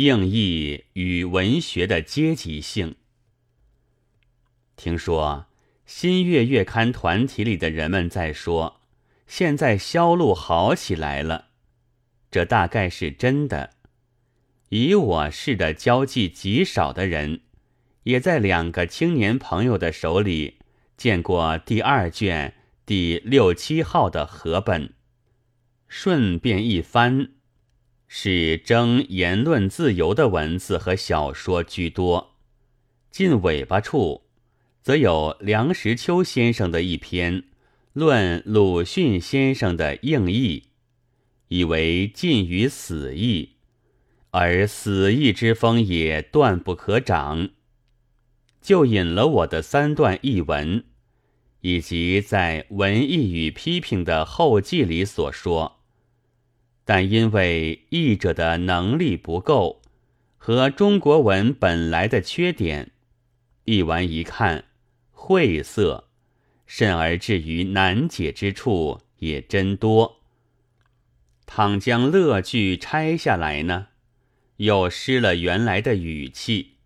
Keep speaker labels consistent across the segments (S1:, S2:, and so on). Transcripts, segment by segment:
S1: 应意与文学的阶级性。听说新月月刊团体里的人们在说，现在销路好起来了，这大概是真的。以我似的交际极少的人，也在两个青年朋友的手里见过第二卷第六七号的合本，顺便一翻，是争言论自由的文字和小说居多。近尾巴处，则有梁实秋先生的一篇论鲁迅先生的应意，以为近于死意。而死意之风也断不可长，就引了我的三段译文，以及在文艺与批评的后记里所说，但因为译者的能力不够和中国文本来的缺点，译完一看晦涩，甚而至于难解之处也真多。倘将乐句拆下来呢？又失了原来的语气，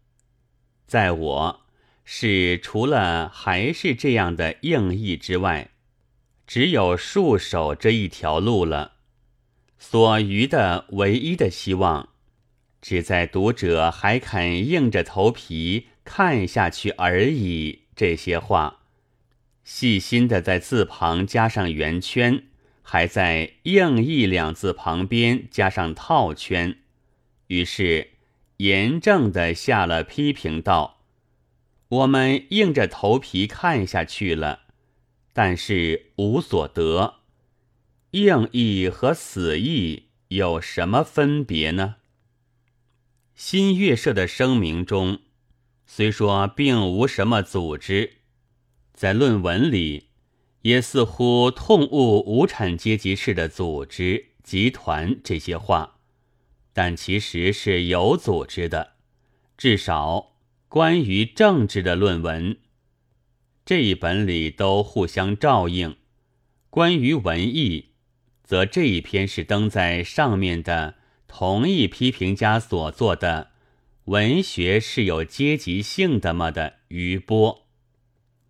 S1: 在我是除了还是这样的应意之外，只有束手这一条路了。所余的唯一的希望，只在读者还肯硬着头皮看下去而已。这些话，细心的在字旁加上圆圈，还在硬意两字旁边加上套圈。于是，严正的下了批评道：“我们硬着头皮看下去了，但是无所得。硬意和死意有什么分别呢？”新月社的声明中，虽说并无什么组织，在论文里，也似乎痛恶无产阶级式的组织集团这些话。但其实是有组织的，至少关于政治的论文这一本里都互相照应。关于文艺，则这一篇是登在上面的同一批评家所做的《文学是有阶级性的吗》的余波。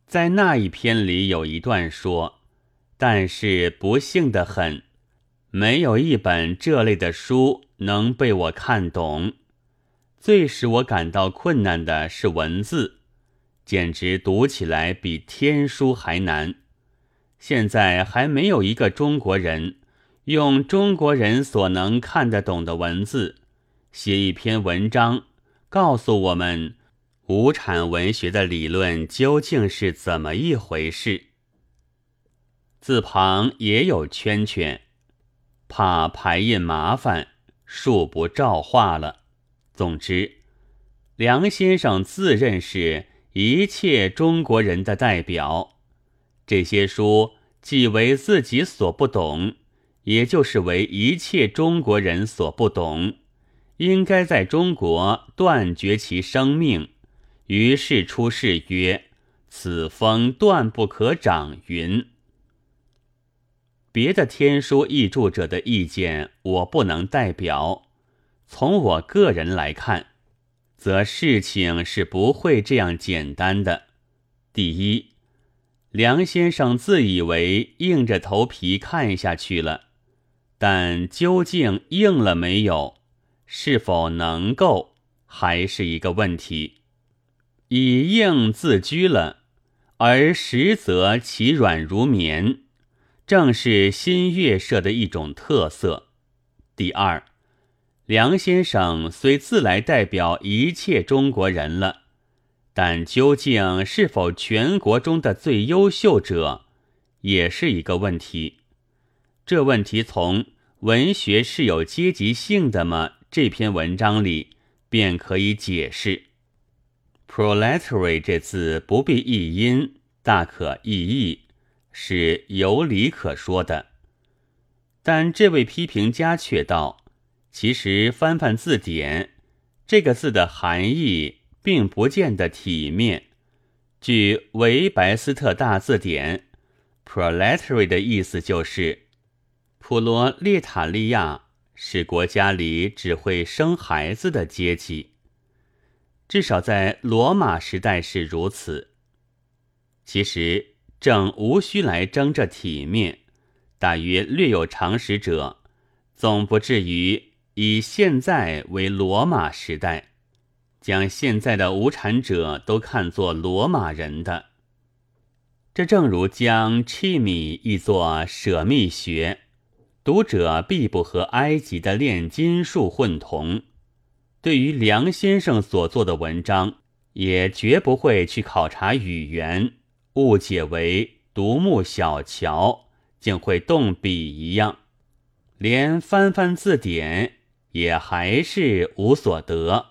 S1: 在那一篇里有一段说：“但是不幸的很，没有一本这类的书。”能被我看懂，最使我感到困难的是文字，简直读起来比天书还难。现在还没有一个中国人用中国人所能看得懂的文字写一篇文章，告诉我们无产文学的理论究竟是怎么一回事。字旁也有圈圈，怕排印麻烦。恕不照画了。总之，梁先生自认是一切中国人的代表。这些书既为自己所不懂，也就是为一切中国人所不懂，应该在中国断绝其生命。于是出世曰：“此风断不可长。”云。别的天书译著者的意见，我不能代表。从我个人来看，则事情是不会这样简单的。第一，梁先生自以为硬着头皮看下去了，但究竟硬了没有，是否能够，还是一个问题。以硬自居了，而实则其软如绵。正是新月社的一种特色。第二，梁先生虽自来代表一切中国人了，但究竟是否全国中的最优秀者，也是一个问题。这问题从“文学是有阶级性的吗”这篇文章里便可以解释。“proletary” 这字不必译音，大可译义。是有理可说的，但这位批评家却道：“其实翻翻字典，这个字的含义并不见得体面。据维白斯特大字典，proletary 的意思就是普罗列塔利亚是国家里只会生孩子的阶级。至少在罗马时代是如此。其实正无需来争这体面，大约略有常识者，总不至于以现在为罗马时代，将现在的无产者都看作罗马人的。这正如将 chimi 译作舍密学，读者必不和埃及的炼金术混同。对于梁先生所做的文章，也绝不会去考察语言，误解为独木小桥，竟会动笔一样，连翻翻字典也还是无所得。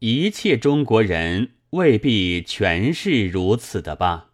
S1: 一切中国人未必全是如此的吧。